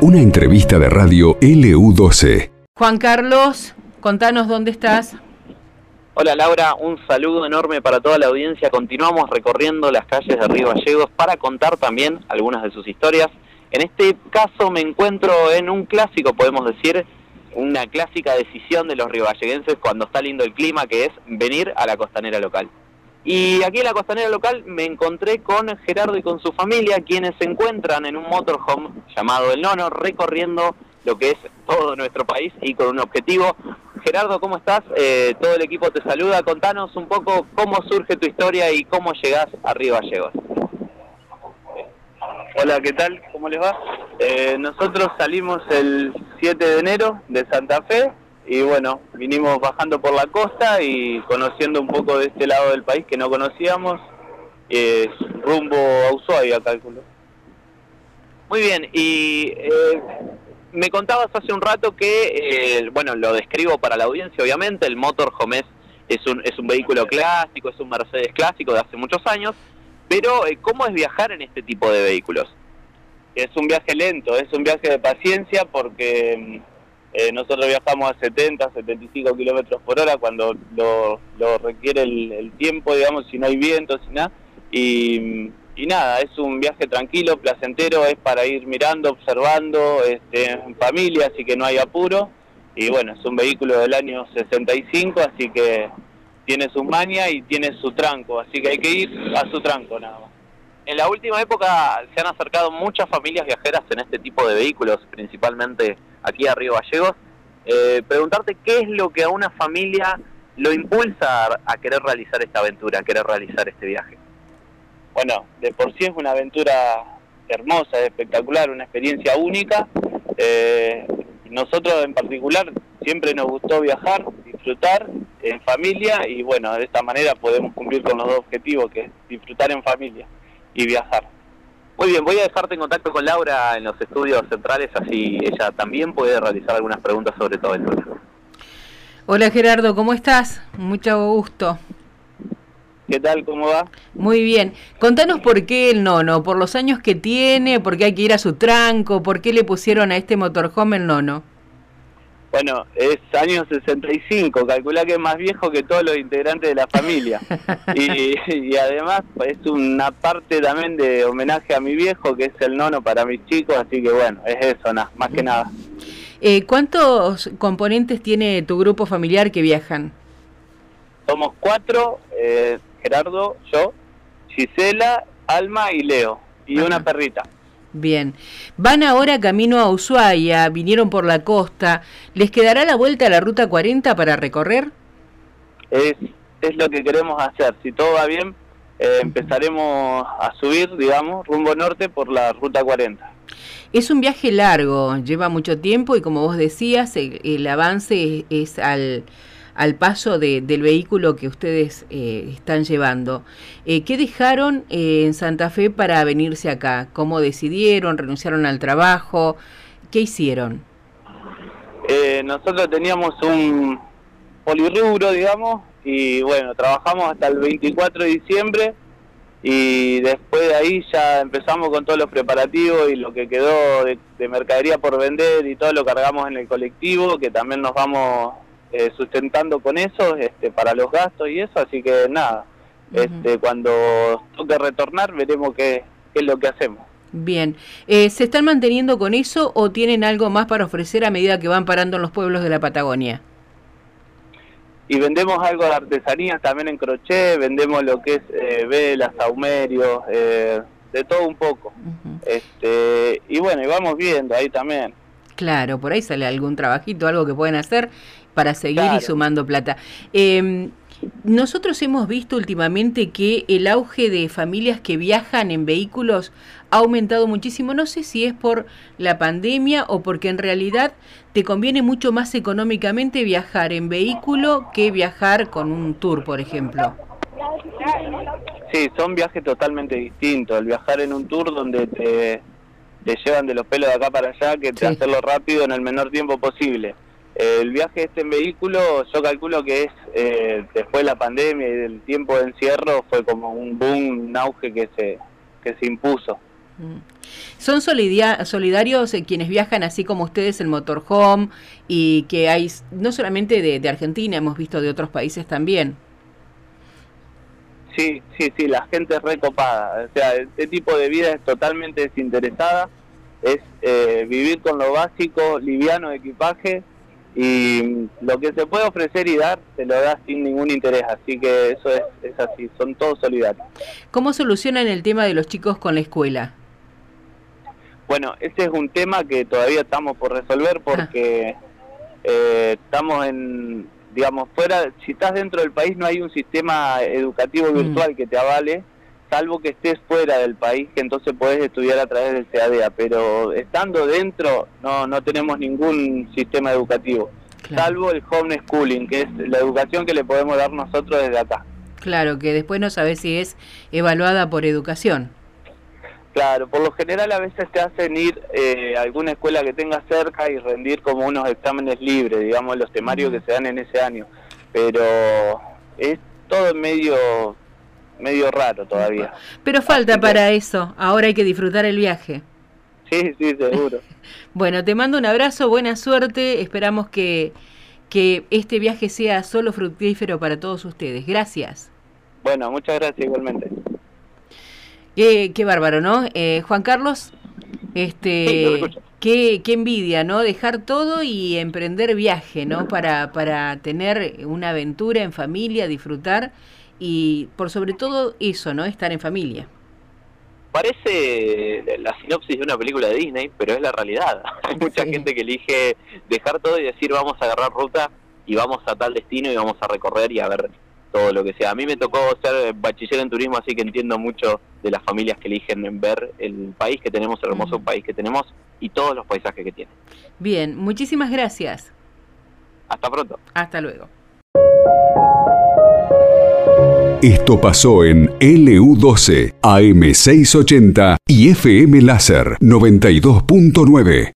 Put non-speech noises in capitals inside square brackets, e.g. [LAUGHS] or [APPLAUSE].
Una entrevista de radio LU12. Juan Carlos, contanos dónde estás. Hola Laura, un saludo enorme para toda la audiencia. Continuamos recorriendo las calles de Río Gallegos para contar también algunas de sus historias. En este caso me encuentro en un clásico, podemos decir, una clásica decisión de los riovalleguenses cuando está lindo el clima, que es venir a la costanera local. Y aquí en la costanera local me encontré con Gerardo y con su familia, quienes se encuentran en un motorhome llamado El Nono, recorriendo lo que es todo nuestro país y con un objetivo. Gerardo, ¿cómo estás? Eh, todo el equipo te saluda. Contanos un poco cómo surge tu historia y cómo llegás a Río Gallegos. Hola, ¿qué tal? ¿Cómo les va? Eh, nosotros salimos el 7 de enero de Santa Fe y bueno, vinimos bajando por la costa y conociendo un poco de este lado del país que no conocíamos, eh, rumbo a Ushuaia, calculo. Muy bien, y eh, me contabas hace un rato que, eh, bueno, lo describo para la audiencia, obviamente, el motorhome es, es, un, es un vehículo clásico, es un Mercedes clásico de hace muchos años, pero eh, ¿cómo es viajar en este tipo de vehículos? Es un viaje lento, es un viaje de paciencia porque mm, eh, nosotros viajamos a 70, 75 kilómetros por hora cuando lo, requiere el, tiempo, digamos, si no hay viento, si nada. Y, nada, es un viaje tranquilo, placentero, es para ir mirando, observando, este, en familia, así que no hay apuro. Y bueno, es un vehículo del año 65, así que tiene su maña y tiene su tranco, así que hay que ir a su tranco nada más. En la última época se han acercado muchas familias viajeras en este tipo de vehículos, principalmente aquí a Río Gallegos. Eh, preguntarte qué es lo que a una familia lo impulsa a, querer realizar esta aventura, a querer realizar este viaje. Bueno, de por sí es una aventura hermosa, espectacular, una experiencia única. Eh, nosotros en particular siempre nos gustó viajar, disfrutar en familia y bueno, de esta manera podemos cumplir con los dos objetivos, que es disfrutar en familia y viajar. Muy bien, voy a dejarte en contacto con Laura en los estudios centrales, así ella también puede realizar algunas preguntas sobre todo esto. Hola Gerardo, ¿cómo estás? Mucho gusto. ¿Qué tal? ¿Cómo va? Muy bien. Contanos por qué el nono, por los años que tiene, por qué hay que ir a su tranco, por qué le pusieron a este motorhome el nono. Bueno, es año 65, calcula que es más viejo que todos los integrantes de la familia. [LAUGHS] y, además es una parte también de homenaje a mi viejo, que es el nono para mis chicos, así que bueno, es eso, nada, más que nada. Eh, ¿Cuántos componentes tiene tu grupo familiar que viajan? Somos cuatro, eh, Gerardo, yo, Gisela, Alma y Leo, y una perrita. Bien. Van ahora camino a Ushuaia, vinieron por la costa. ¿Les quedará la vuelta a la ruta 40 para recorrer? Es, es lo que queremos hacer. Si todo va bien, eh, empezaremos a subir, digamos, rumbo norte por la ruta 40. Es un viaje largo, lleva mucho tiempo y como vos decías, el avance es al al paso del vehículo que ustedes eh, están llevando. Eh, ¿Qué dejaron eh, en Santa Fe para venirse acá? ¿Cómo decidieron? ¿Renunciaron al trabajo? ¿Qué hicieron? nosotros teníamos un polirrubro, digamos, y bueno, trabajamos hasta el 24 de diciembre y después de ahí ya empezamos con todos los preparativos y lo que quedó de, de mercadería por vender y todo lo cargamos en el colectivo, que también nos vamos eh, sustentando con eso este, para los gastos y eso, así que nada, este, cuando toque retornar veremos qué, es lo que hacemos. Bien, eh, ¿se están manteniendo con eso o tienen algo más para ofrecer a medida que van parando en los pueblos de la Patagonia? Y vendemos algo de artesanía también en crochet, vendemos lo que es eh, velas, saumerios, eh, de todo un poco. este Y bueno, y vamos viendo ahí también. Claro, por ahí sale algún trabajito, algo que pueden hacer para seguir y sumando plata. Em, nosotros hemos visto últimamente que el auge de familias que viajan en vehículos ha aumentado muchísimo. No sé si es por la pandemia o porque en realidad te conviene mucho más económicamente viajar en vehículo que viajar con un tour, por ejemplo. Sí, son viajes totalmente distintos. El viajar en un tour donde te, te llevan de los pelos de acá para allá, que te hacerlo rápido en el menor tiempo posible el viaje este en vehículo, yo calculo que es eh, después de la pandemia y del tiempo de encierro, fue como un boom, un auge que se, que se impuso. ¿Son solidarios eh, quienes viajan así como ustedes en motorhome y que hay no solamente de, Argentina, hemos visto de otros países también? Sí, sí, sí, la gente es recopada. O sea, este tipo de vida es totalmente desinteresada. Es eh, vivir con lo básico, liviano de equipaje y lo que se puede ofrecer y dar se lo da sin ningún interés. Así que eso es, es así, son todos solidarios. ¿Cómo solucionan el tema de los chicos con la escuela? Bueno, ese es un tema que todavía estamos por resolver porque eh, estamos en, digamos, fuera, si estás dentro del país no hay un sistema educativo mm. virtual que te avale, salvo que estés fuera del país, que entonces puedes estudiar a través del CADEA, pero estando dentro no, no tenemos ningún sistema educativo, salvo el homeschooling, que es la educación que le podemos dar nosotros desde acá. Claro, que después no sabes si es evaluada por educación. Claro, por lo general a veces te hacen ir eh, a alguna escuela que tenga cerca y rendir como unos exámenes libres, digamos, los temarios que se dan en ese año. Pero es todo medio, medio raro todavía. Pero falta para eso, ahora hay que disfrutar el viaje. Sí, sí, seguro. [LAUGHS] bueno, te mando un abrazo, buena suerte, esperamos que, que este viaje sea solo fructífero para todos ustedes. Gracias. Bueno, muchas gracias igualmente. Qué, bárbaro, ¿no? Eh, Juan Carlos, este, qué, qué, envidia, ¿no? Dejar todo y emprender viaje, ¿no? Para, para tener una aventura en familia, disfrutar y por sobre todo eso, ¿no? Estar en familia. Parece la sinopsis de una película de Disney, pero es la realidad. [LAUGHS] Hay mucha gente que elige dejar todo y decir vamos a agarrar ruta y vamos a tal destino y vamos a recorrer y a ver todo lo que sea. A mí me tocó ser bachiller en turismo, así que entiendo mucho de las familias que eligen ver el país que tenemos, el hermoso país que tenemos y todos los paisajes que tiene. Bien, muchísimas gracias. Hasta pronto. Hasta luego. Esto pasó en LU12, AM680 y FM Láser 92.9.